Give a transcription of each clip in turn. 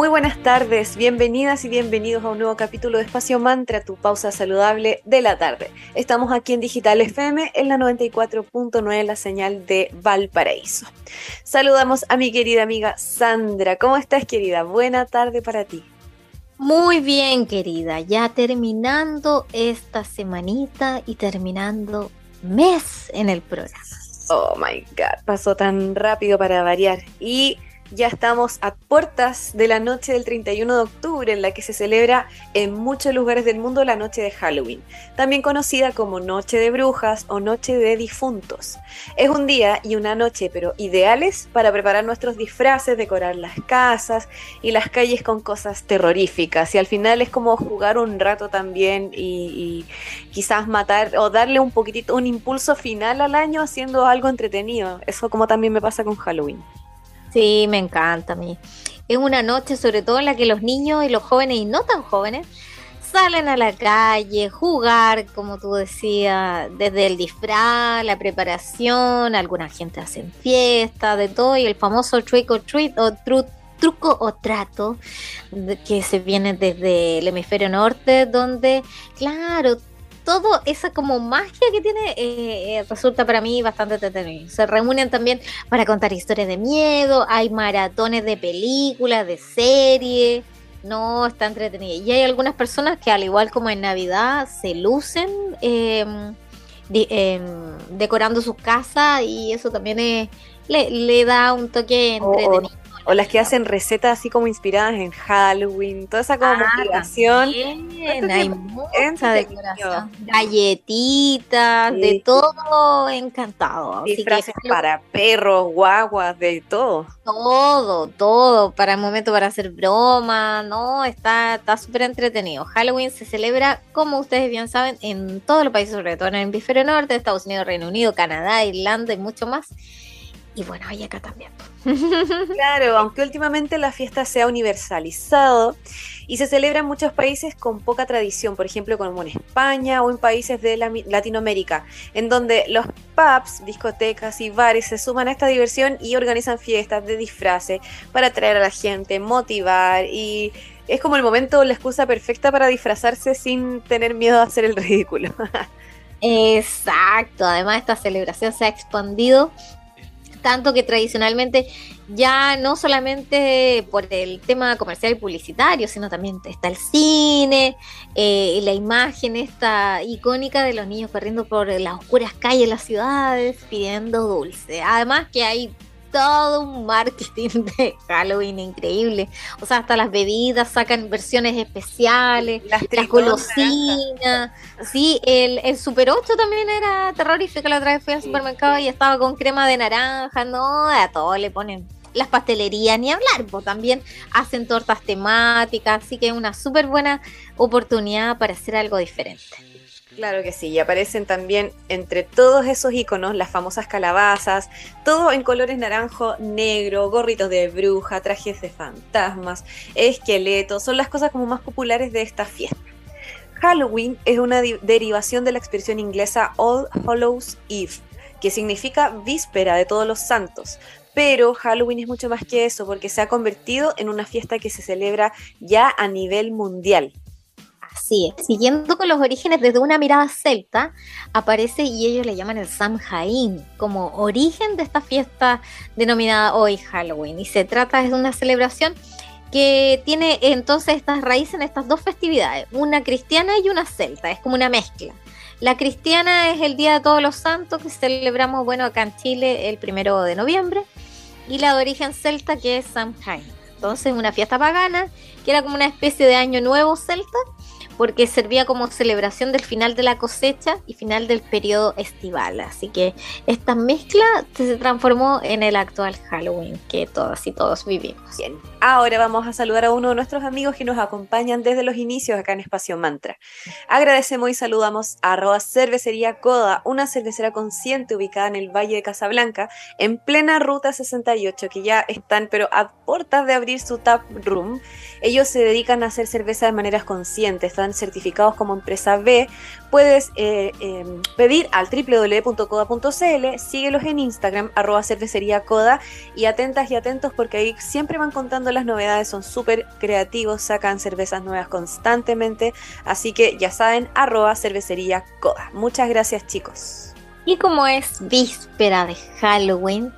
Muy buenas tardes, bienvenidas y bienvenidos a un nuevo capítulo de Espacio Mantra, tu pausa saludable de la tarde. Estamos aquí en Digital FM en la 94.9, la señal de Valparaíso. Saludamos a mi querida amiga Sandra. ¿Cómo estás, querida? Buena tarde para ti. Muy bien, querida. Ya terminando esta semanita y terminando mes en el programa. Oh my God, pasó tan rápido para variar. Y ya estamos a puertas de la noche del 31 de octubre en la que se celebra en muchos lugares del mundo la noche de Halloween, también conocida como Noche de Brujas o Noche de Difuntos. Es un día y una noche, pero ideales para preparar nuestros disfraces, decorar las casas y las calles con cosas terroríficas. Y al final es como jugar un rato también y, quizás matar o darle un poquitito, un impulso final al año haciendo algo entretenido. Eso como también me pasa con Halloween. Sí, me encanta a mí. Es una noche sobre todo en la que los niños y los jóvenes y no tan jóvenes salen a la calle, jugar, como tú decías, desde el disfraz, la preparación, alguna gente hace fiesta, de todo, y el famoso trick or treat o truco o trato que se viene desde el hemisferio norte, donde, claro, todo esa como magia que tiene eh, eh, resulta para mí bastante entretenido. Se reúnen también para contar historias de miedo, hay maratones de películas, de series. No, está entretenido. Y hay algunas personas que al igual como en Navidad se lucen em, em, decorando sus casas y eso también le, da un toque entretenido. O las que hacen recetas así como inspiradas en Halloween, toda esa como ah, motivación. hay mucha decoración. Galletitas, de todo encantado. Disfraces para perros, guaguas, de todo. Todo, todo, para el momento para hacer broma, ¿no? Está súper entretenido. Halloween se celebra, como ustedes bien saben, en todos los países, sobre todo en el hemisferio norte, Estados Unidos, Reino Unido, Canadá, Irlanda y mucho más. Y bueno, hay acá también. Claro, aunque últimamente la fiesta se ha universalizado y se celebra en muchos países con poca tradición, por ejemplo como en España o en países de Latinoamérica, en donde los pubs, discotecas y bares se suman a esta diversión y organizan fiestas de disfraces para atraer a la gente, motivar y es como el momento, la excusa perfecta para disfrazarse sin tener miedo a hacer el ridículo. Exacto, además esta celebración se ha expandido tanto que tradicionalmente ya no solamente por el tema comercial y publicitario, sino también está el cine, eh, la imagen esta icónica de los niños corriendo por las oscuras calles de las ciudades pidiendo dulce. Además que hay todo un marketing de Halloween increíble. O sea, hasta las bebidas sacan versiones especiales, las, golosinas. Sí, el, el, Super 8 también era terrorífico. La otra vez fui al supermercado y estaba con crema de naranja. No, a todo le ponen las pastelerías, ni hablar, pues también hacen tortas temáticas, así que es una súper buena oportunidad para hacer algo diferente. Claro que sí, y aparecen también entre todos esos iconos las famosas calabazas, todo en colores naranjo, negro, gorritos de bruja, trajes de fantasmas, esqueletos, son las cosas como más populares de esta fiesta. Halloween es una derivación de la expresión inglesa All Hallows Eve, que significa víspera de todos los santos. Pero Halloween es mucho más que eso, porque se ha convertido en una fiesta que se celebra ya a nivel mundial. Así es. Siguiendo con los orígenes desde una mirada celta, aparece y ellos le llaman el Samhain como origen de esta fiesta denominada hoy Halloween. Y se trata de una celebración que tiene entonces estas raíces en estas dos festividades, una cristiana y una celta, es como una mezcla. La cristiana es el Día de Todos los Santos que celebramos, bueno, acá en Chile el primero de noviembre, y la de origen celta que es Samhain. Entonces, una fiesta pagana que era como una especie de año nuevo celta porque servía como celebración del final de la cosecha y final del periodo estival. Así que esta mezcla se transformó en el actual Halloween que todas y todos vivimos. Bien. Ahora vamos a saludar a uno de nuestros amigos que nos acompañan desde los inicios acá en Espacio Mantra. Agradecemos y saludamos a arroba cervecería Coda, una cervecera consciente ubicada en el Valle de Casablanca, en plena ruta 68, que ya están pero a puertas de abrir su tap room. Ellos se dedican a hacer cerveza de maneras conscientes, están certificados como empresa B. Puedes eh, em, pedir al www.coda.cl, síguelos en Instagram, arroba cervecería y atentas y atentos porque ahí siempre van contando las novedades, son súper creativos, sacan cervezas nuevas constantemente, así que ya saben, arroba cervecería. Muchas gracias chicos. Y como es víspera de Halloween,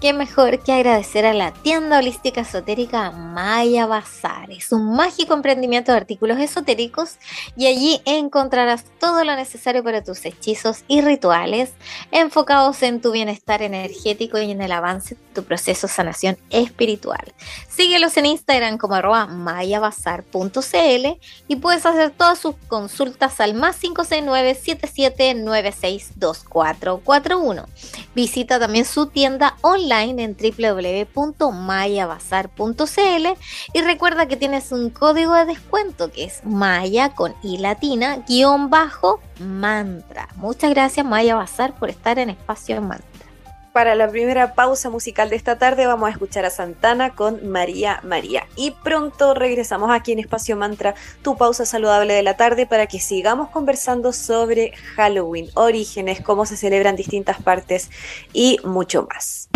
qué mejor que agradecer a la tienda holística esotérica Maya Bazar. Es un mágico emprendimiento de artículos esotéricos y allí encontrarás todo lo necesario para tus hechizos y rituales enfocados en tu bienestar energético y en el avance de tu proceso de sanación espiritual. Síguelos en Instagram como arroba mayabazar.cl y puedes hacer todas sus consultas al más 569 77962441. Visita también su tienda online en www.mayabazar.cl y recuerda que tienes un código de descuento que es Maya con I latina guion bajo mantra. Muchas gracias Maya Bazar por estar en Espacio Mantra. Para la primera pausa musical de esta tarde vamos a escuchar a Santana con María María. Y pronto regresamos aquí en Espacio Mantra, tu pausa saludable de la tarde, para que sigamos conversando sobre Halloween, orígenes, cómo se celebran distintas partes y mucho más.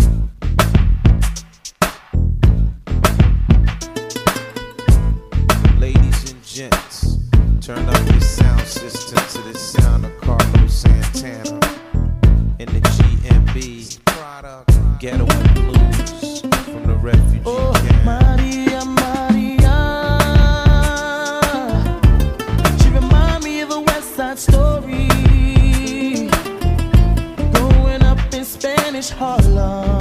Turn up your sound system to the sound of Carlos Santana. In the GMB, Ghetto Blues from the refugee oh, camp. Maria, Maria. She remind me of a West Side story. Growing up in Spanish Harlem.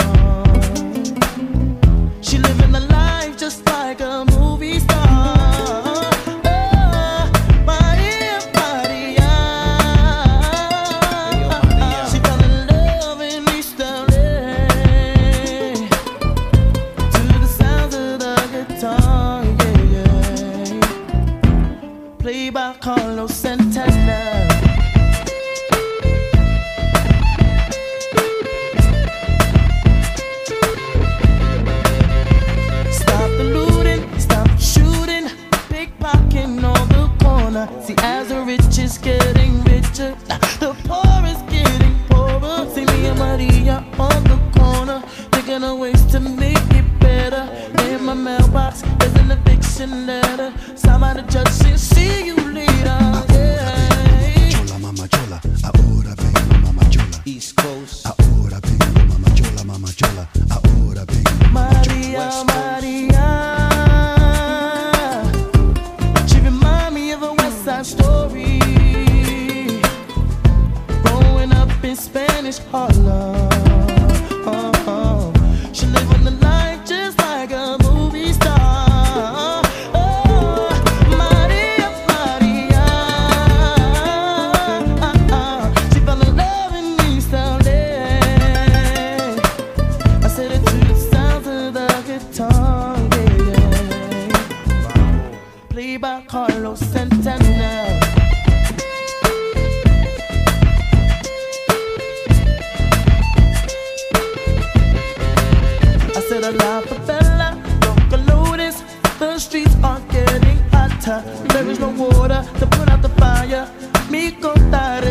the la favela, don't notice The streets are getting hotter. There is no water to put out the fire. Me contar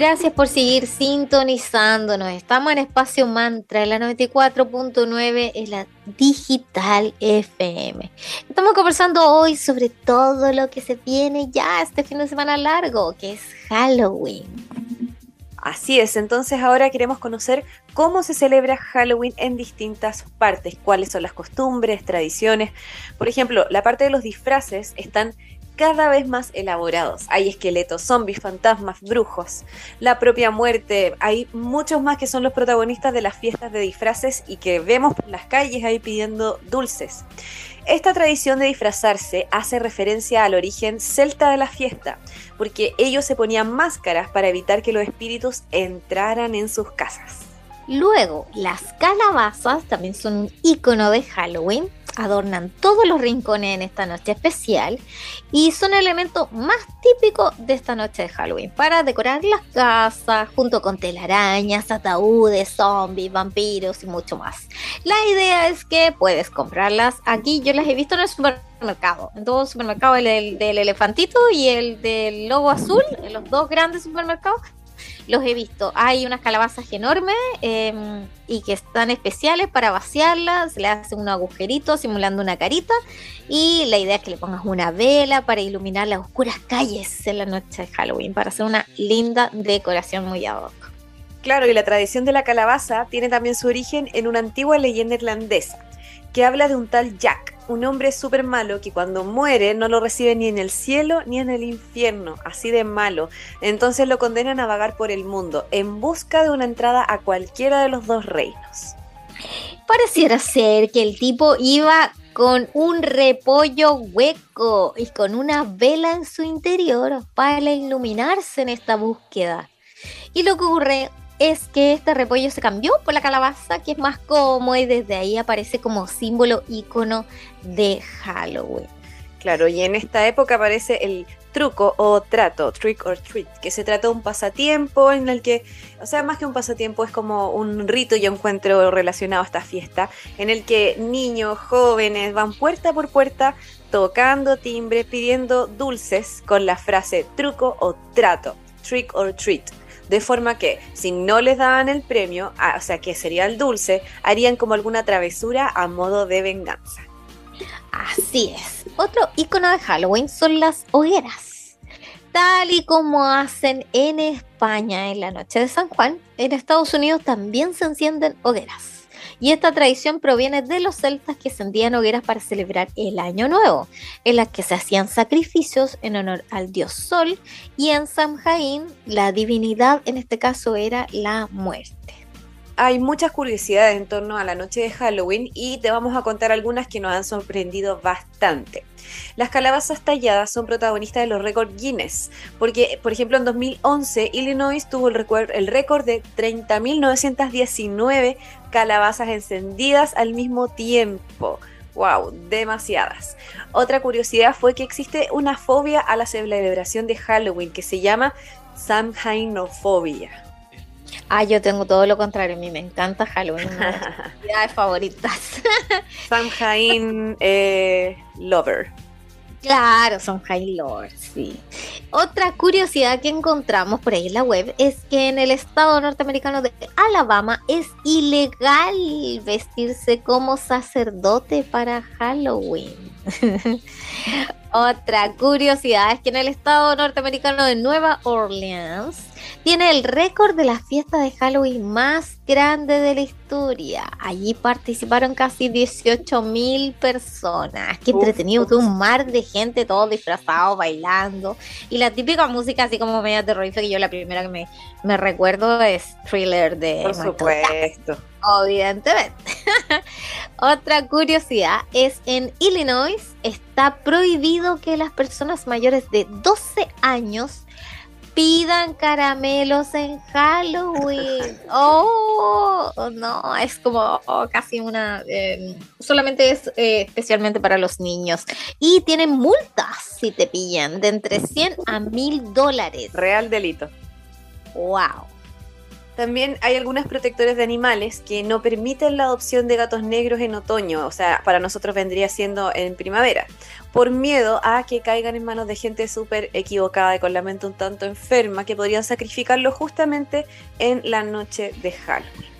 Gracias por seguir sintonizándonos. Estamos en Espacio Mantra, en la 94.9, en la Digital FM. Estamos conversando hoy sobre todo lo que se viene ya este fin de semana largo, que es Halloween. Así es, entonces ahora queremos conocer cómo se celebra Halloween en distintas partes, cuáles son las costumbres, tradiciones. Por ejemplo, la parte de los disfraces están cada vez más elaborados. Hay esqueletos, zombies, fantasmas, brujos, la propia muerte. Hay muchos más que son los protagonistas de las fiestas de disfraces y que vemos por las calles ahí pidiendo dulces. Esta tradición de disfrazarse hace referencia al origen celta de la fiesta, porque ellos se ponían máscaras para evitar que los espíritus entraran en sus casas. Luego, las calabazas también son un icono de Halloween adornan todos los rincones en esta noche especial y son el elemento más típico de esta noche de Halloween para decorar las casas junto con telarañas, ataúdes, zombies, vampiros y mucho más. La idea es que puedes comprarlas aquí, yo las he visto en el supermercado, en todo supermercado, el del elefantito y el del logo azul, en los dos grandes supermercados los he visto. Hay unas calabazas enormes em, y que están especiales para vaciarlas. Se le hace un agujerito simulando una carita. Y la idea es que le pongas una vela para iluminar las oscuras calles en la noche de Halloween, para hacer una linda decoración muy ad hoc. Claro, y la tradición de la calabaza tiene también su origen en una antigua leyenda irlandesa que habla de un tal Jack, un hombre súper malo que cuando muere no lo recibe ni en el cielo ni en el infierno, así de malo. Entonces lo condenan a vagar por el mundo en busca de una entrada a cualquiera de los dos reinos. Pareciera ser que el tipo iba con un repollo hueco y con una vela en su interior para iluminarse en esta búsqueda. Y lo que ocurre es que este repollo se cambió por la calabaza, que es más cómodo y desde ahí aparece como símbolo ícono de Halloween. Claro, y en esta época aparece el truco o trato, trick or treat, que se trata de un pasatiempo en el que, o sea, más que un pasatiempo, es como un rito y encuentro relacionado a esta fiesta, en el que niños, jóvenes van puerta por puerta tocando timbre, pidiendo dulces con la frase truco o trato, trick or treat de forma que si no les daban el premio, o sea que sería el dulce, harían como alguna travesura a modo de venganza. Así es. Otro icono de Halloween son las hogueras. Tal y como hacen en España en la noche de San Juan, en Estados Unidos también se encienden hogueras. Y esta tradición proviene de los celtas que encendían hogueras para celebrar el Año Nuevo, en las que se hacían sacrificios en honor al dios Sol y en Samhain la divinidad en este caso era la muerte hay muchas curiosidades en torno a la noche de Halloween y te vamos a contar algunas que nos han sorprendido bastante. Las calabazas talladas son protagonistas de los récords Guinness, porque, por ejemplo, en 2011 Illinois tuvo el récord, de 30.919 calabazas encendidas al mismo tiempo. ¡Wow! Demasiadas. Otra curiosidad fue que existe una fobia a la celebración de Halloween que se llama Samhainofobia. Ah, yo tengo todo lo contrario. A mí me encanta Halloween. Una de mis favoritas. Samhain eh, Lover. Claro, son High Lord, sí. Otra curiosidad que encontramos por ahí en la web es que en el estado norteamericano de Alabama es ilegal vestirse como sacerdote para Halloween. Otra curiosidad es que en el estado norteamericano de Nueva Orleans tiene el récord de la fiesta de Halloween más grande de la historia. Allí participaron casi 18 mil personas. Qué entretenido, un mar de gente, todo disfrazado, bailando. Y la típica música así como media terrorífica, que yo la primera que me, me recuerdo es Thriller de... Por supuesto. Obviamente. Otra curiosidad es en Illinois está prohibido que las personas mayores de 12 años pidan caramelos en Halloween. Oh, no, es como oh, casi una... Em, solamente es eh, especialmente para los niños. Y tienen multas si te pillan de entre 100 a 1000 dólares. Real delito. Wow. También hay algunas protectores de animales que no permiten la adopción de gatos negros en otoño, o sea, para nosotros vendría siendo en primavera, por miedo a que caigan en manos de gente súper equivocada y con la mente un tanto enferma que podrían sacrificarlo justamente en la noche de Halloween.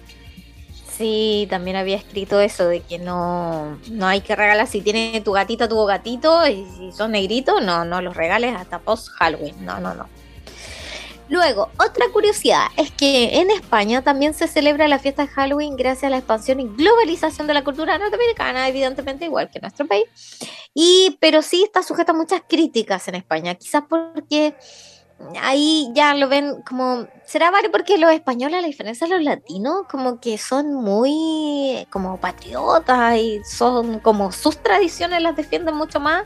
Sí, también había escrito eso de que no, no hay que regalar si tiene tu gatito tu gatito y si son negritos, no, no los regales hasta post Halloween. No, no, no. Luego, otra curiosidad es que en España también se celebra la fiesta de Halloween gracias a la expansión y globalización de la cultura norteamericana, evidentemente igual que en nuestro país. Y, pero sí está sujeta a muchas críticas en España, quizás porque ahí ya lo ven como, ¿será vale porque los españoles, a la diferencia de los latinos, como que son muy como patriotas y son como sus tradiciones las defienden mucho más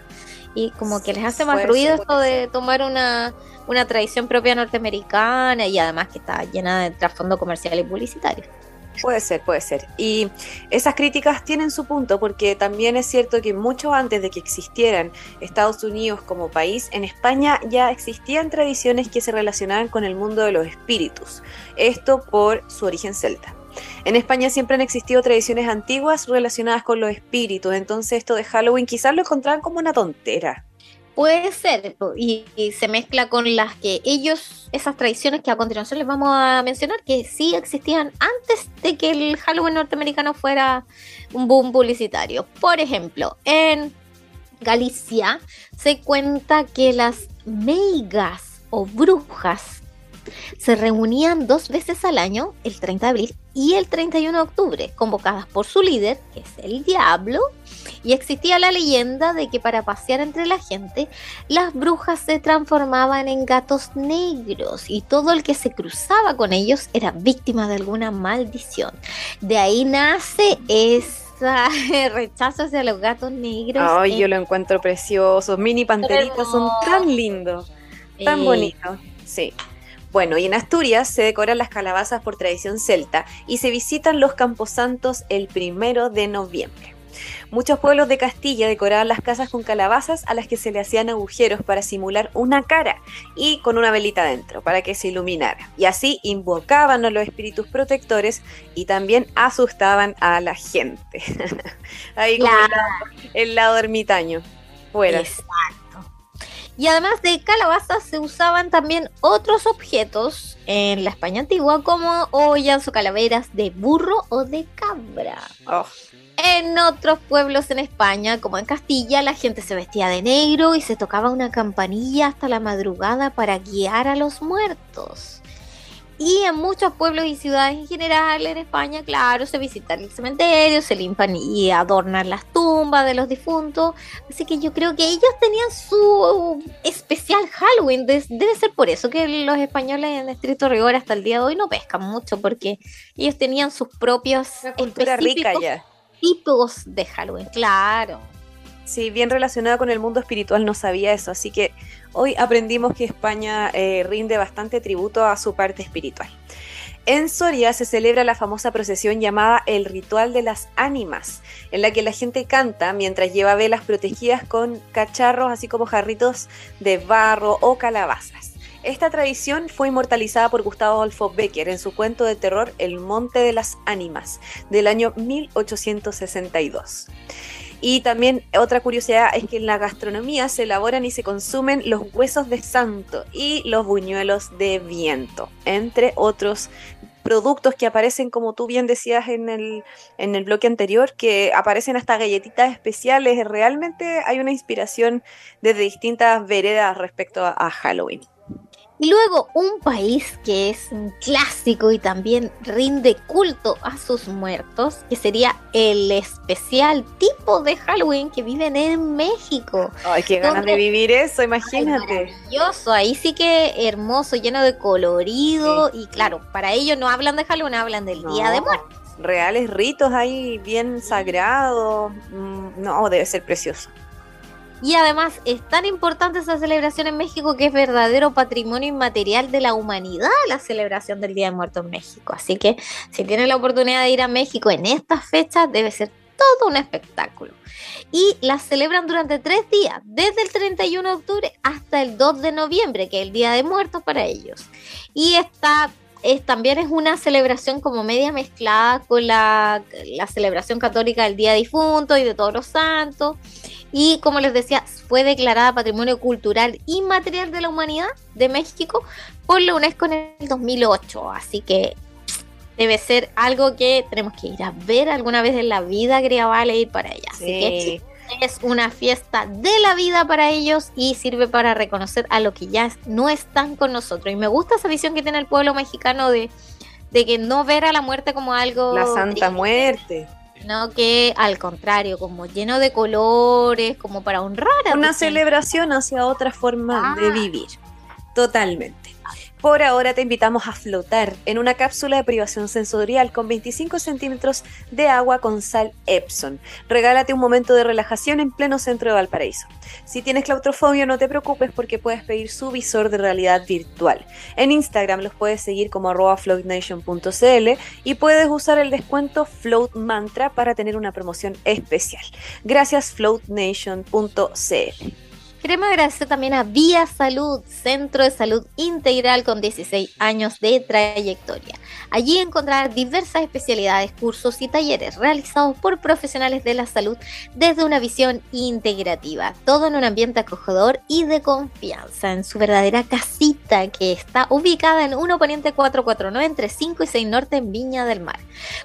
y como que les hace más ruido esto de tomar una, una tradición propia norteamericana y además que está llena de trasfondo comercial y publicitario. Puede ser, puede ser. Y esas críticas tienen su punto porque también es cierto que mucho antes de que existieran Estados Unidos como país, en España ya existían tradiciones que se relacionaban con el mundo de los espíritus. Esto por su origen celta. En España siempre han existido tradiciones antiguas relacionadas con los espíritus, entonces esto de Halloween quizás lo encontraban como una tontera. Puede ser, y, se mezcla con las que ellos, esas tradiciones que a continuación les vamos a mencionar, que sí existían antes de que el Halloween norteamericano fuera un boom publicitario. Por ejemplo, en Galicia se cuenta que las meigas o brujas se reunían dos veces al año, el 30 de abril y el 31 de octubre, convocadas por su líder, que es el diablo, y existía la leyenda de que para pasear entre la gente, las brujas se transformaban en gatos negros y todo el que se cruzaba con ellos era víctima de alguna maldición. De ahí nace ese rechazo hacia los gatos negros. Ay, yo lo encuentro precioso. Mini panteritas son tan lindos, tan bonitos. Sí. Bueno, y en Asturias se decoran las calabazas por tradición celta y se visitan los camposantos el primero de noviembre. Muchos pueblos de Castilla decoraban las casas con calabazas a las que se le hacían agujeros para simular una cara y con una velita dentro para que se iluminara. Y así invocaban a los espíritus protectores y también asustaban a la gente. Ahí como el, lado, ermitaño. Fuera. Y además de calabazas se usaban también otros objetos en la España antigua como ollas o calaveras de burro o de cabra. Oh. En otros pueblos en España, como en Castilla, la gente se vestía de negro y se tocaba una campanilla hasta la madrugada para guiar a los muertos. Y en muchos pueblos y ciudades en general en España, claro, se visitan el cementerio, se limpan y adornan las tumbas de los difuntos. Así que yo creo que ellos tenían su especial Halloween. Debe ser por eso que los españoles en estricto rigor hasta el día de hoy no pescan mucho, porque ellos tenían sus propios tipos de Halloween, claro. Sí, bien relacionada con el mundo espiritual no sabía eso, así que hoy aprendimos que España eh, rinde bastante tributo a su parte espiritual. En Soria se celebra la famosa procesión llamada el Ritual de las Ánimas, en la que la gente canta mientras lleva velas protegidas con cacharros, así como jarritos de barro o calabazas. Esta tradición fue inmortalizada por Gustavo Adolfo Becker en su cuento de terror El Monte de las Ánimas, del año 1862. Y también otra curiosidad es que en la gastronomía se elaboran y se consumen los huesos de santo y los buñuelos de viento, entre otros productos que aparecen, como tú bien decías en el, en el bloque anterior, que aparecen hasta galletitas especiales. Realmente hay una inspiración desde distintas veredas respecto a Halloween. Y luego un país que es un clásico y también rinde culto a sus muertos, que sería el especial tipo de Halloween que viven en México. Ay, qué ganas de vivir eso, imagínate. maravilloso, ahí sí que hermoso, lleno de colorido y claro, para ellos no hablan de Halloween, hablan del Día de Muertos. Reales ritos ahí bien sagrados, mm, no, debe ser precioso. Y además es tan importante esa celebración en México que es verdadero patrimonio inmaterial de la humanidad la celebración del Día de Muertos en México. Así que si tienen la oportunidad de ir a México en estas fechas debe ser todo un espectáculo. Y las celebran durante tres días, desde el 31 de octubre hasta el 2 de noviembre, que es el Día de Muertos para ellos. Y está es, también es una celebración como media mezclada con la, la celebración católica del Día Difunto y de todos los santos. Y como les decía, fue declarada Patrimonio Cultural Inmaterial de la Humanidad de México por la UNESCO en el 2008. Así que debe ser algo que tenemos que ir a ver alguna vez en la vida, quería Vale, ir para allá. Así que es una fiesta de la vida para ellos y sirve para reconocer a lo que ya no están con nosotros. Y me gusta esa visión que tiene el pueblo mexicano de, de que no ver a la muerte como algo... La Santa Muerte. No, que al contrario, como lleno de colores, como para honrar a Una celebración hacia otra forma de ah. vivir. Totalmente. Por ahora te invitamos a flotar en una cápsula de privación sensorial con 25 centímetros de agua con sal Epson. Regálate un momento de relajación en pleno centro de Valparaíso. Si tienes claustrofobia no te preocupes porque puedes pedir su visor de realidad virtual. En Instagram los puedes seguir como floatnation.cl y puedes usar el descuento Float Mantra para tener una promoción especial. Gracias floatnation.cl. Queremos agradecer también a Vía Salud, Centro de Salud Integral con 16 años de trayectoria. Allí encontrarás diversas especialidades, cursos y talleres realizados por profesionales de la salud desde una visión integrativa, todo en un ambiente acogedor y de confianza, en su verdadera casita que está ubicada en 1 Poniente 449 entre 5 y 6 Norte en Viña del Mar.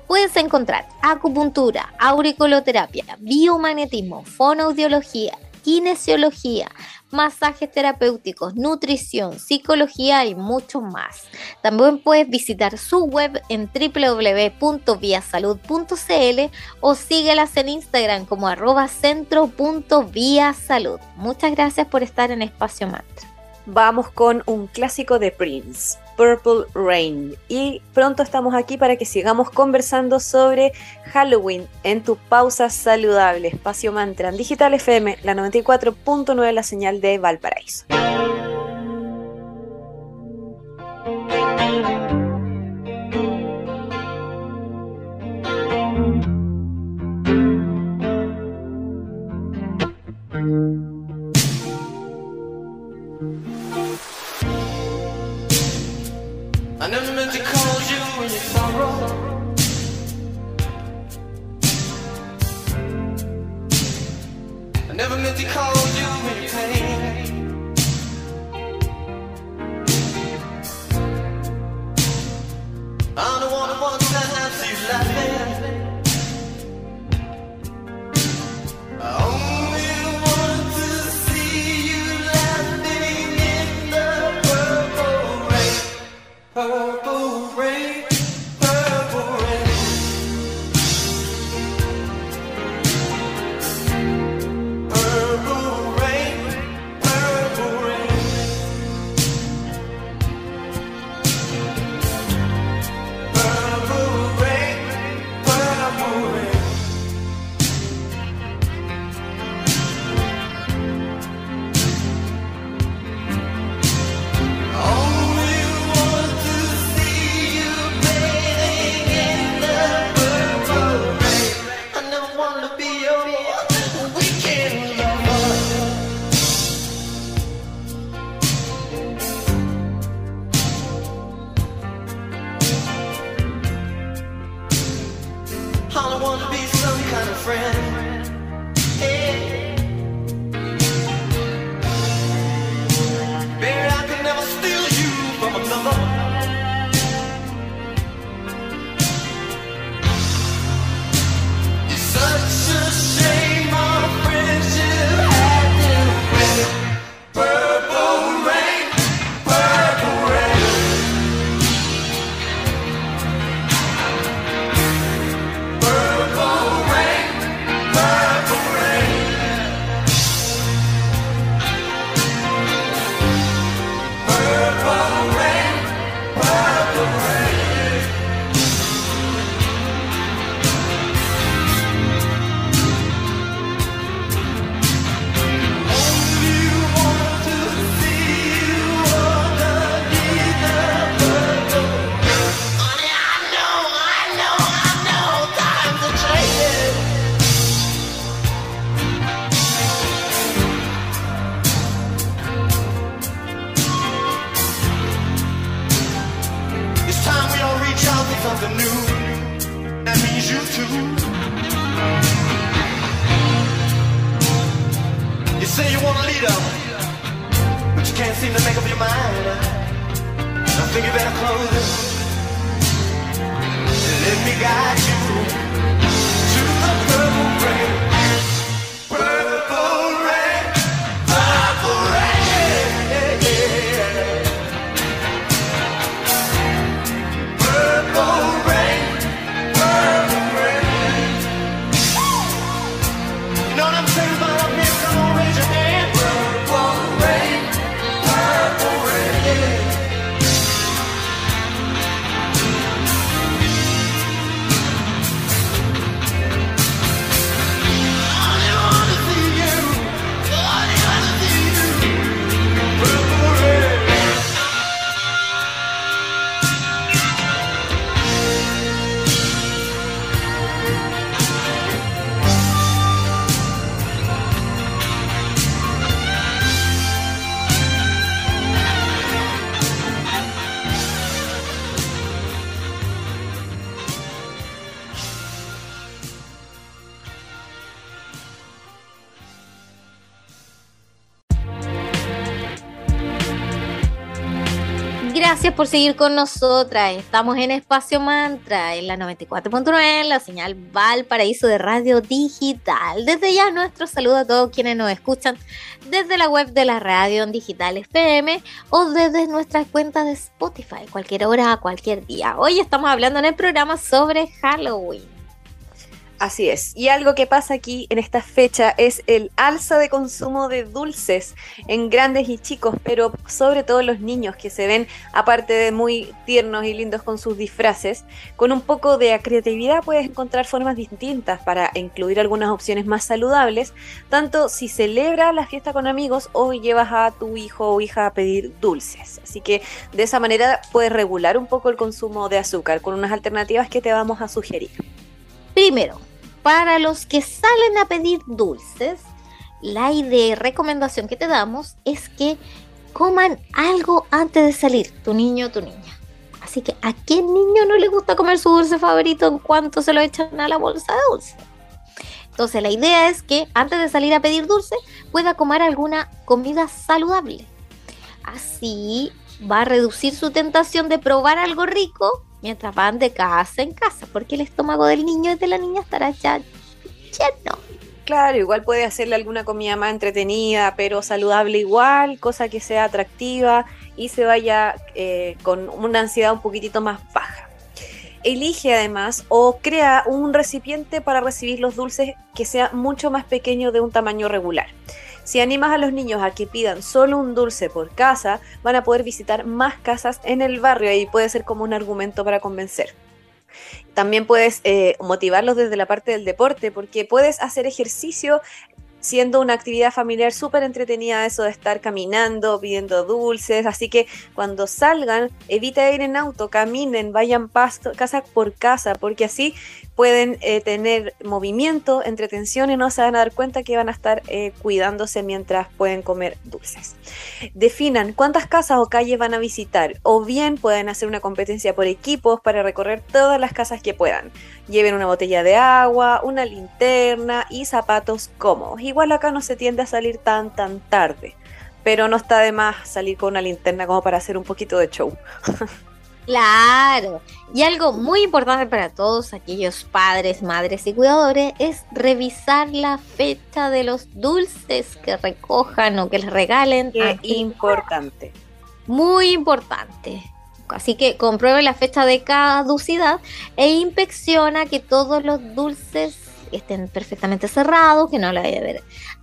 Puedes encontrar acupuntura, auriculoterapia, biomagnetismo, fonoaudiología, kinesiología, masajes terapéuticos, nutrición, psicología y mucho más. También puedes visitar su web en www.viasalud.cl o síguelas en Instagram como arroba centro.viasalud. Muchas gracias por estar en Espacio Mantra. Vamos con un clásico de Prince. Purple Rain. Y pronto estamos aquí para que sigamos conversando sobre Halloween en tu pausa saludable. Espacio Mantra Digital FM, la 94.9, la señal de Valparaíso. Unity call you por seguir con nosotras. Estamos en Espacio Mantra, en la 94.9, la señal Valparaíso de Radio Digital. Desde ya nuestro saludo a todos quienes nos escuchan desde la web de la radio Digital FM o desde nuestras cuentas de Spotify, cualquier hora, cualquier día. Hoy estamos hablando en el programa sobre Halloween. Así es. Y algo que pasa aquí en esta fecha es el alza de consumo de dulces en grandes y chicos, pero sobre todo los niños que se ven, aparte de muy tiernos y lindos con sus disfraces, con un poco de creatividad puedes encontrar formas distintas para incluir algunas opciones más saludables, tanto si celebras la fiesta con amigos o llevas a tu hijo o hija a pedir dulces. Así que de esa manera puedes regular un poco el consumo de azúcar con unas alternativas que te vamos a sugerir. Primero, para los que salen a pedir dulces, la idea, recomendación que te damos es que coman algo antes de salir, tu niño o tu niña. Así que, ¿a qué niño no le gusta comer su dulce favorito en cuanto se lo echan a la bolsa de dulce? Entonces, la idea es que antes de salir a pedir dulce, pueda comer alguna comida saludable. Así va a reducir su tentación de probar algo rico mientras van de casa en casa, porque el estómago del niño y de la niña estará ya lleno. Claro, igual puede hacerle alguna comida más entretenida, pero saludable igual, cosa que sea atractiva y se vaya eh, con una ansiedad un poquitito más baja. Elige además o crea un recipiente para recibir los dulces que sea mucho más pequeño de un tamaño regular. Si animas a los niños a que pidan solo un dulce por casa, van a poder visitar más casas en el barrio y puede ser como un argumento para convencer. También puedes eh, motivarlos desde la parte del deporte, porque puedes hacer ejercicio siendo una actividad familiar súper entretenida eso de estar caminando, pidiendo dulces, así que cuando salgan, evita ir en auto, caminen, vayan casa por casa, porque así pueden eh, tener movimiento, entretención y no se van a dar cuenta que van a estar eh, cuidándose mientras pueden comer dulces. Definan cuántas casas o calles van a visitar o bien pueden hacer una competencia por equipos para recorrer todas las casas que puedan. Lleven una botella de agua, una linterna y zapatos cómodos. Igual acá no se tiende a salir tan tan tarde, pero no está de más salir con una linterna como para hacer un poquito de show. Claro. Y algo muy importante para todos aquellos padres, madres y cuidadores es revisar la fecha de los dulces que recojan o que les regalen. Qué a- importante. Muy importante. Así que compruebe la fecha de caducidad e inspecciona que todos los dulces estén perfectamente cerrados, que no le vaya a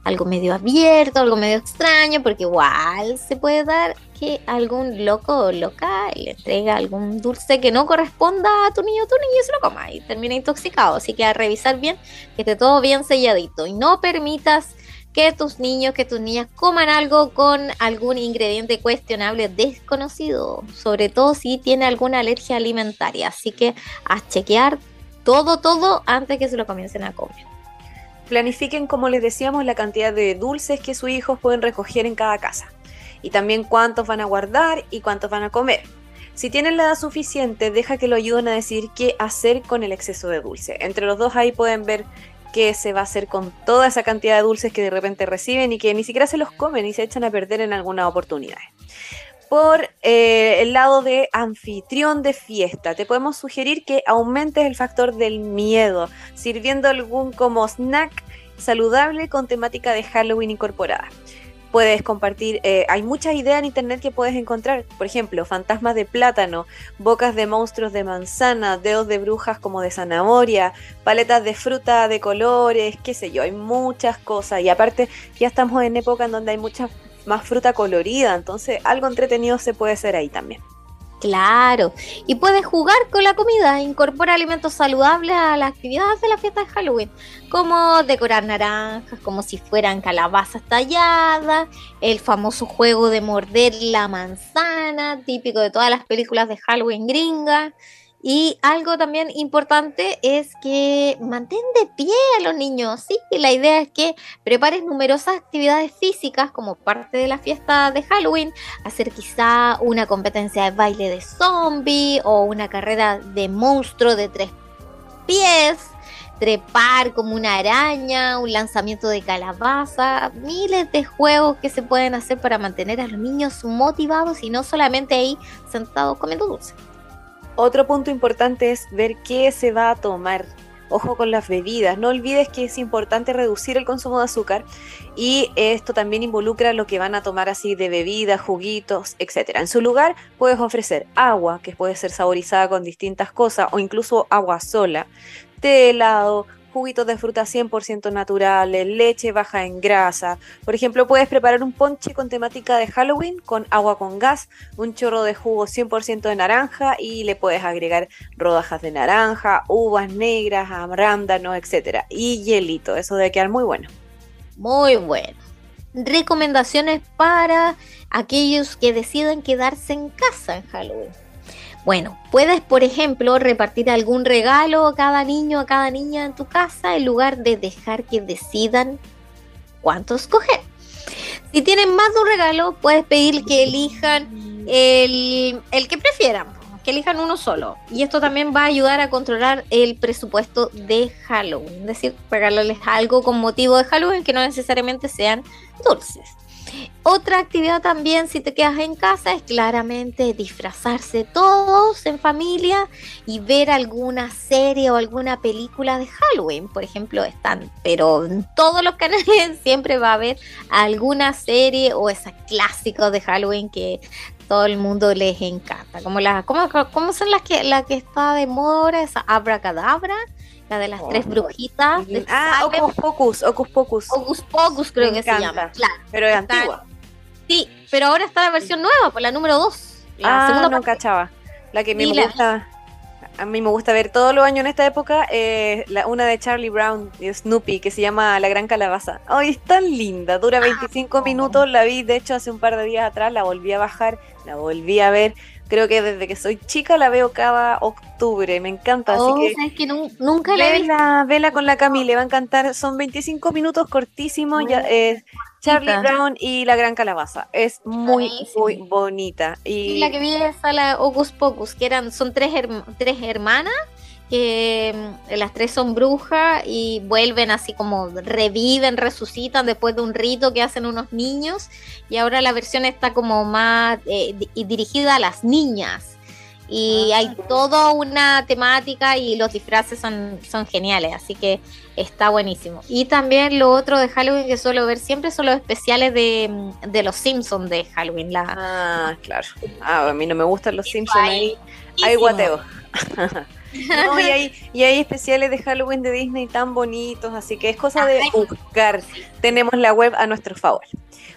algo medio abierto, algo medio extraño, porque igual se puede dar que algún loco o loca le entrega algún dulce que no corresponda a tu niño tu niña y se lo coma y termina intoxicado. Así que a revisar bien que esté todo bien selladito y no permitas que tus niños, que tus niñas coman algo con algún ingrediente cuestionable desconocido, sobre todo si tiene alguna alergia alimentaria. Así que a chequear todo, todo antes que se lo comiencen a comer. Planifiquen, como les decíamos, la cantidad de dulces que sus hijos pueden recoger en cada casa. Y también cuántos van a guardar y cuántos van a comer. Si tienen la edad suficiente, deja que lo ayuden a decir qué hacer con el exceso de dulce. Entre los dos ahí pueden ver qué se va a hacer con toda esa cantidad de dulces que de repente reciben y que ni siquiera se los comen y se echan a perder en algunas oportunidades. Por eh, el lado de anfitrión de fiesta, te podemos sugerir que aumentes el factor del miedo, sirviendo algún como snack saludable con temática de Halloween incorporada. Puedes compartir, eh, hay muchas ideas en internet que puedes encontrar, por ejemplo, fantasmas de plátano, bocas de monstruos de manzana, dedos de brujas como de zanahoria, paletas de fruta de colores, qué sé yo, hay muchas cosas. Y aparte ya estamos en época en donde hay mucha más fruta colorida, entonces algo entretenido se puede hacer ahí también. Claro, y puedes jugar con la comida, incorpora alimentos saludables a las actividades de la fiesta de Halloween, como decorar naranjas como si fueran calabazas talladas, el famoso juego de morder la manzana, típico de todas las películas de Halloween gringa, y algo también importante es que mantén de pie a los niños, ¿sí? la idea es que prepares numerosas actividades físicas como parte de la fiesta de Halloween, hacer quizá una competencia de baile de zombie o una carrera de monstruo de tres pies, trepar como una araña, un lanzamiento de calabaza, miles de juegos que se pueden hacer para mantener a los niños motivados y no solamente ahí sentados comiendo dulce. Otro punto importante es ver qué se va a tomar. Ojo con las bebidas. No olvides que es importante reducir el consumo de azúcar y esto también involucra lo que van a tomar así de bebidas, juguitos, etc. En su lugar puedes ofrecer agua que puede ser saborizada con distintas cosas o incluso agua sola, té helado, juguitos de fruta 100% naturales, leche baja en grasa. Por ejemplo, puedes preparar un ponche con temática de Halloween con agua con gas, un chorro de jugo 100% de naranja y le puedes agregar rodajas de naranja, uvas negras, arándanos, etc. Y hielito, eso debe quedar muy bueno. Muy bueno. Recomendaciones para aquellos que deciden quedarse en casa en Halloween. Bueno, puedes, por ejemplo, repartir algún regalo a cada niño, a cada niña en tu casa, en lugar de dejar que decidan cuánto escoger. Si tienen más de un regalo, puedes pedir que elijan el, que prefieran, que elijan uno solo. Y esto también va a ayudar a controlar el presupuesto de Halloween. Es decir, regalarles algo con motivo de Halloween que no necesariamente sean dulces. Otra actividad también, si te quedas en casa, es claramente disfrazarse todos en familia y ver alguna serie o alguna película de Halloween. Por ejemplo, están, pero en todos los canales siempre va a haber alguna serie o esa clásico de Halloween que todo el mundo les encanta. Como las, ¿cómo, cómo son las que la que está de moda ahora? Esa abracadabra la de las tres oh. brujitas. ah, Ocus Pocus, Ocus Pocus. Ocus Pocus creo que se llama. Claro. Pero es antigua. Sí, pero ahora está la versión nueva, por pues, la número 2. La ah, segunda no cachaba. La que me gusta. A mí me gusta ver todos los años en esta época, eh, la, una de Charlie Brown y Snoopy que se llama La Gran Calabaza. ¡Ay, es tan linda! Dura 25 ah, minutos, la vi de hecho hace un par de días atrás, la volví a bajar, la volví a ver. Creo que desde que soy chica la veo cada octubre, me encanta. así oh, que, nunca la vela, vela con la Camille, le va a encantar. Son 25 minutos cortísimos. Ya, eh, Charlie Brown y la Gran Calabaza. Es muy, muy bonita. Y... la que vi es a la Ocus Pocus, que eran, son tres, tres hermanas que mm, las tres son brujas y vuelven así como reviven, resucitan después de un rito que hacen unos niños y ahora la versión está como más eh, dirigida a las niñas y ah. hay toda una temática y los disfraces son, son geniales, así que está buenísimo. Y también lo otro de Halloween que suelo ver siempre son los especiales de, mm, de los Simpsons de Halloween. La... Ah, claro. Ah, a mí no me gustan los Simpsons ahí. Hay guateo. y, hay, y hay especiales de Halloween de Disney tan bonitos, así que es cosa de buscar. Tenemos la web a nuestro favor.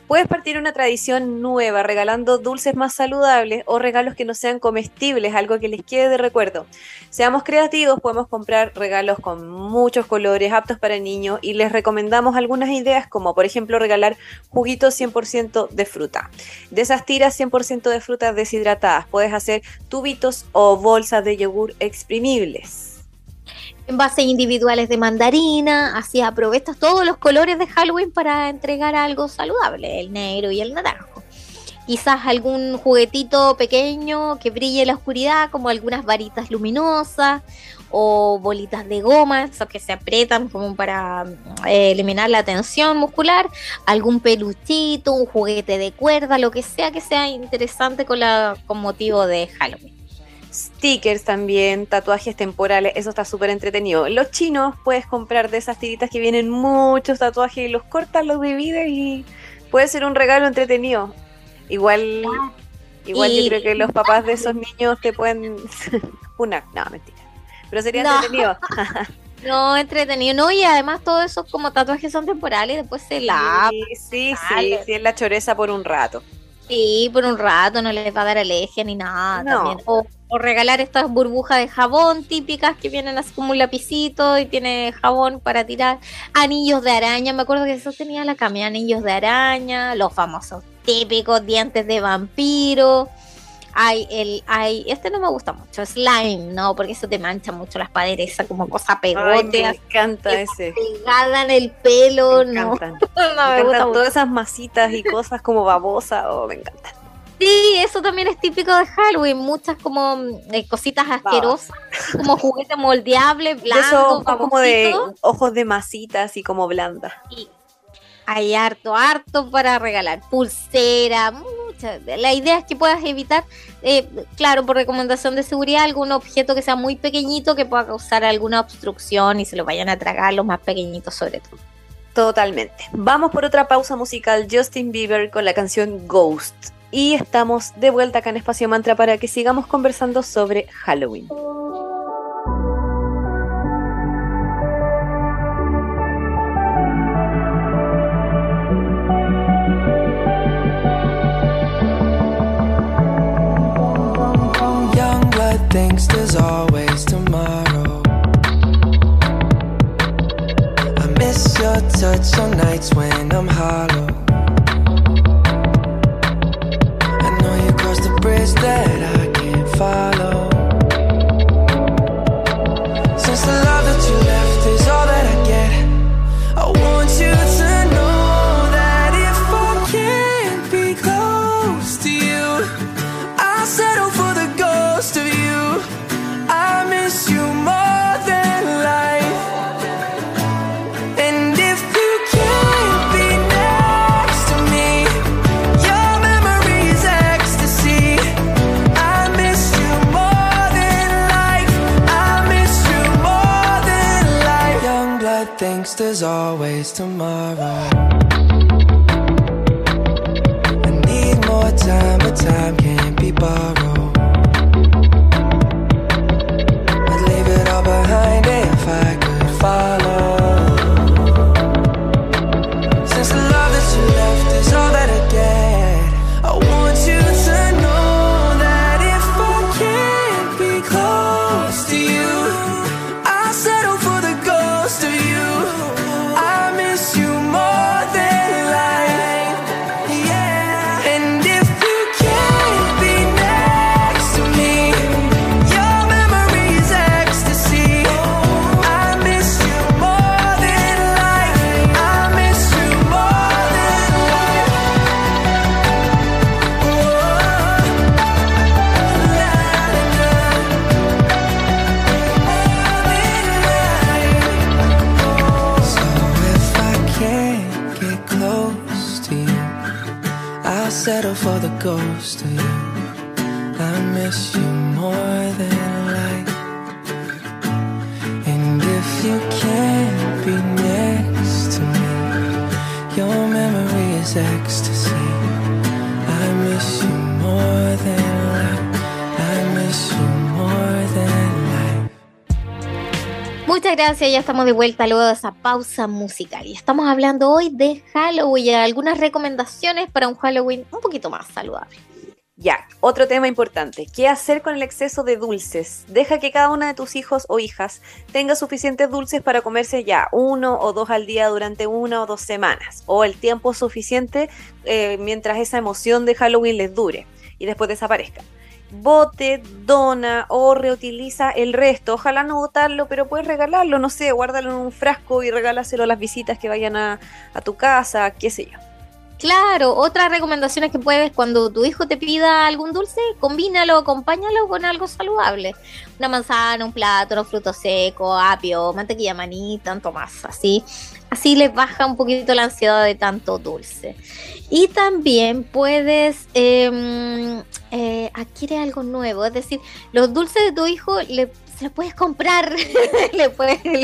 Puedes partir una tradición nueva regalando dulces más saludables o regalos que no sean comestibles, algo que les quede de recuerdo. Seamos creativos, podemos comprar regalos con muchos colores, aptos para niños y les recomendamos algunas ideas como por ejemplo regalar juguitos 100% de fruta. De esas tiras 100% de frutas deshidratadas, puedes hacer tubitos o bolsas de yogur exprimibles envases individuales de mandarina, así aprovechas todos los colores de Halloween para entregar algo saludable, el negro y el naranjo. quizás algún juguetito pequeño que brille en la oscuridad, como algunas varitas luminosas o bolitas de goma, esos que se aprietan como para eh, eliminar la tensión muscular, algún peluchito, un juguete de cuerda, lo que sea que sea interesante con, la, con motivo de Halloween. Stickers también, tatuajes temporales, eso está súper entretenido. Los chinos puedes comprar de esas tiritas que vienen muchos tatuajes y los cortas, los divides y puede ser un regalo entretenido. Igual, igual Y- yo creo que los papás de esos niños te pueden una, no, mentira. Pero sería No. entretenido. No, entretenido, no, y además todos esos como tatuajes son temporales y después se lavan. Sí, sí, sí, es la choreza por un rato. Sí, por un rato no les va a dar alergia ni nada. No. también. O, o regalar estas burbujas de jabón típicas que vienen así como un lapicito y tiene jabón para tirar. Anillos de araña, me acuerdo que eso tenía la cama, anillos de araña, los famosos típicos dientes de vampiro. Hay el, hay, este no me gusta mucho, slime, no, porque eso te mancha mucho las paredes, esa como cosa Ay, pegote, me así encanta ese. pegada en el pelo, Me no, no Me me gusta encantan mucho. todas esas masitas y cosas como babosa, oh, me encantan. Sí, eso también es típico de Halloween, muchas como mm, eh, cositas asquerosas, así como juguete moldeable, De blando, esos como de ojos de masitas y como blandas. y hay harto, harto para regalar, pulsera, muchas. La idea es que puedas evitar, eh, claro, por recomendación de seguridad, algún objeto que sea muy pequeñito que pueda causar alguna obstrucción y se lo vayan a tragar los más pequeñitos sobre todo. Totalmente. Vamos por otra pausa musical, Justin Bieber con la canción Ghost. Y estamos de vuelta acá en Espacio Mantra para que sigamos conversando sobre Halloween. ways that I can't follow? Always tomorrow. I need more time, but time can't be borrowed. Ghost of you. I miss you more than life. And if you can't be next to me, your memory is ecstasy. I miss you more than Muchas gracias, ya estamos de vuelta luego de esa pausa musical y estamos hablando hoy de Halloween y algunas recomendaciones para un Halloween un poquito más saludable. Ya, otro tema importante. ¿Qué hacer con el exceso de dulces? Deja que cada una de tus hijos o hijas tenga suficientes dulces para comerse ya uno o dos al día durante una o dos semanas. O el tiempo suficiente eh, mientras esa emoción de Halloween les dure y después desaparezca. Bote, dona o reutiliza el resto. Ojalá no botarlo, pero puedes regalarlo, no sé, guárdalo en un frasco y regálaselo a las visitas que vayan a, a tu casa, qué sé yo. Claro, otra recomendación es que puedes, cuando tu hijo te pida algún dulce, combínalo, acompáñalo con algo saludable. Una manzana, un plátano, fruto seco, apio, mantequilla maní, tanto más, así. Así les baja un poquito la ansiedad de tanto dulce. Y también puedes eh, eh, adquiere algo nuevo, es decir, los dulces de tu hijo le, se los puedes comprar, le puedes, lo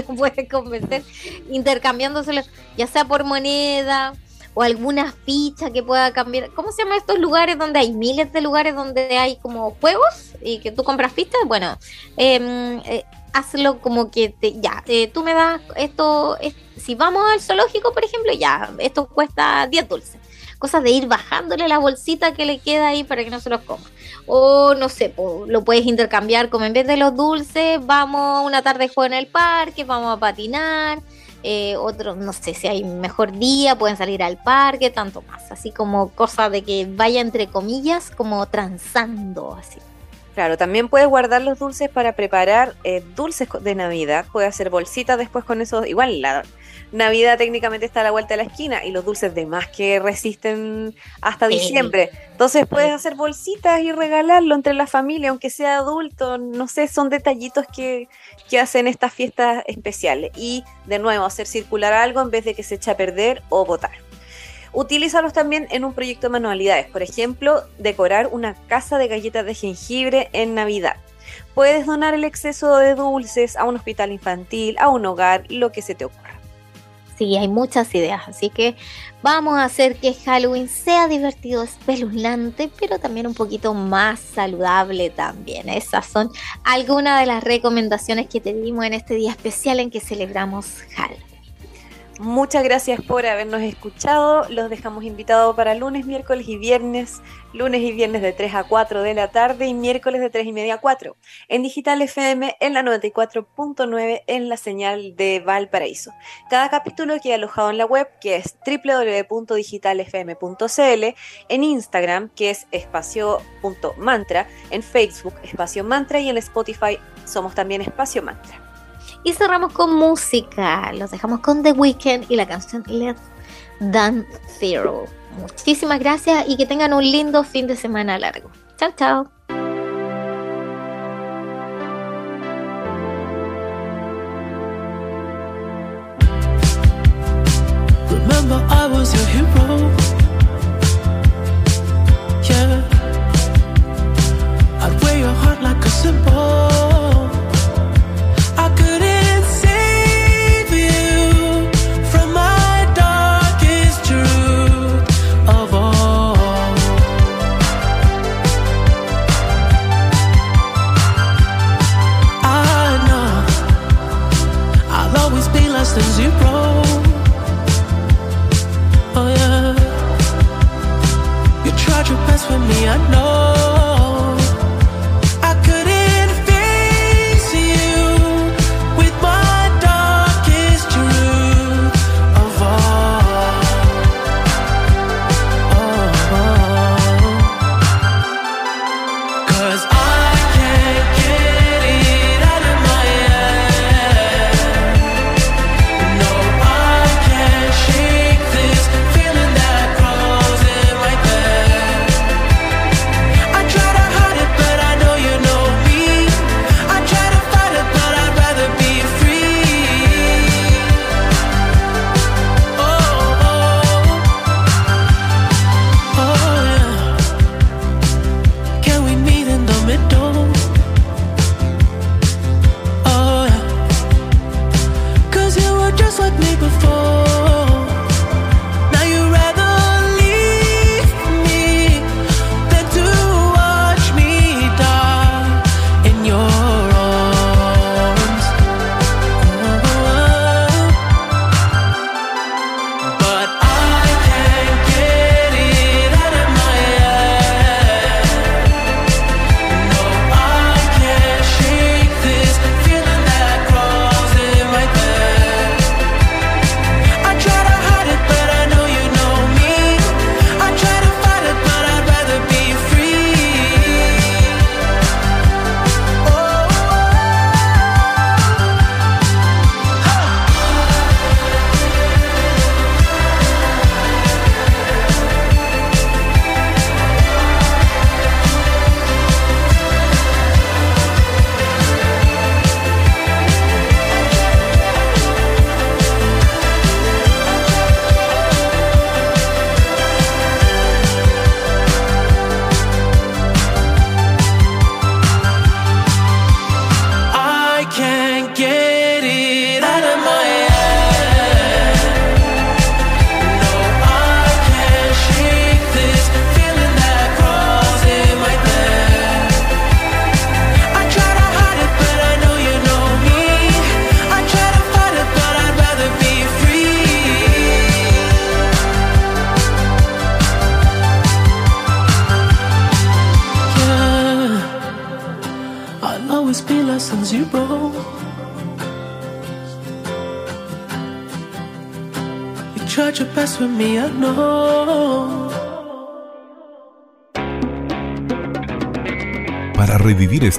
intercambiándoselos, ya sea por moneda o alguna ficha que pueda cambiar. ¿Cómo se llaman estos lugares donde hay miles de lugares donde hay como juegos y que tú compras fichas? Bueno, em, eh, hazlo como que te, ya, eh, tú me das esto, es- si vamos al zoológico, por ejemplo, ya, esto cuesta 10 dulces. Cosas de ir bajándole la bolsita que le queda ahí para que no se los coma. O no sé, po, lo puedes intercambiar como en vez de los dulces, vamos una tarde de juego en el parque, vamos a patinar. eh, otro, no sé si hay mejor día, pueden salir al parque, tanto más. Así como cosa de que vaya entre comillas, como transando, así. Claro, también puedes guardar los dulces para preparar eh, dulces de Navidad. Puedes hacer bolsitas después con eso. Igual la Navidad técnicamente está a la vuelta de la esquina y los dulces de más que resisten hasta Sí. diciembre. Entonces puedes hacer bolsitas y regalarlo entre la familia, aunque sea adulto. No sé, son detallitos que, que hacen estas fiestas especiales. Y de nuevo, hacer circular algo en vez de que se eche a perder o botar. Utilízalos también en un proyecto de manualidades. Por ejemplo, decorar una casa de galletas de jengibre en Navidad. Puedes donar el exceso de dulces a un hospital infantil, a un hogar, lo que se te ocurra. Sí, hay muchas ideas, así que vamos a hacer que Halloween sea divertido, espeluznante, pero también un poquito más saludable también. Esas son algunas de las recomendaciones que te dimos en este día especial en que celebramos Halloween. Muchas gracias por habernos escuchado. Los dejamos invitados para lunes, miércoles y viernes. Lunes y viernes de 3 a 4 de la tarde y miércoles de 3 y media a 4. En Digital FM en la 94.9 en la señal de Valparaíso. Cada capítulo queda alojado en la web que es www.digitalfm.cl, en Instagram que es espacio.mantra, en Facebook espacio mantra y en Spotify somos también espacio mantra. Y cerramos con música. Los dejamos con The Weeknd y la canción Let Dan Zero. Muchísimas gracias y que tengan un lindo fin de semana largo. Chao, chao.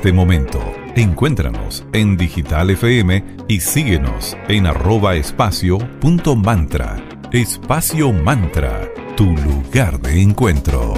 Este momento, encuéntranos en Digital FM y síguenos en arroba espacio. Espacio Mantra, tu lugar de encuentro.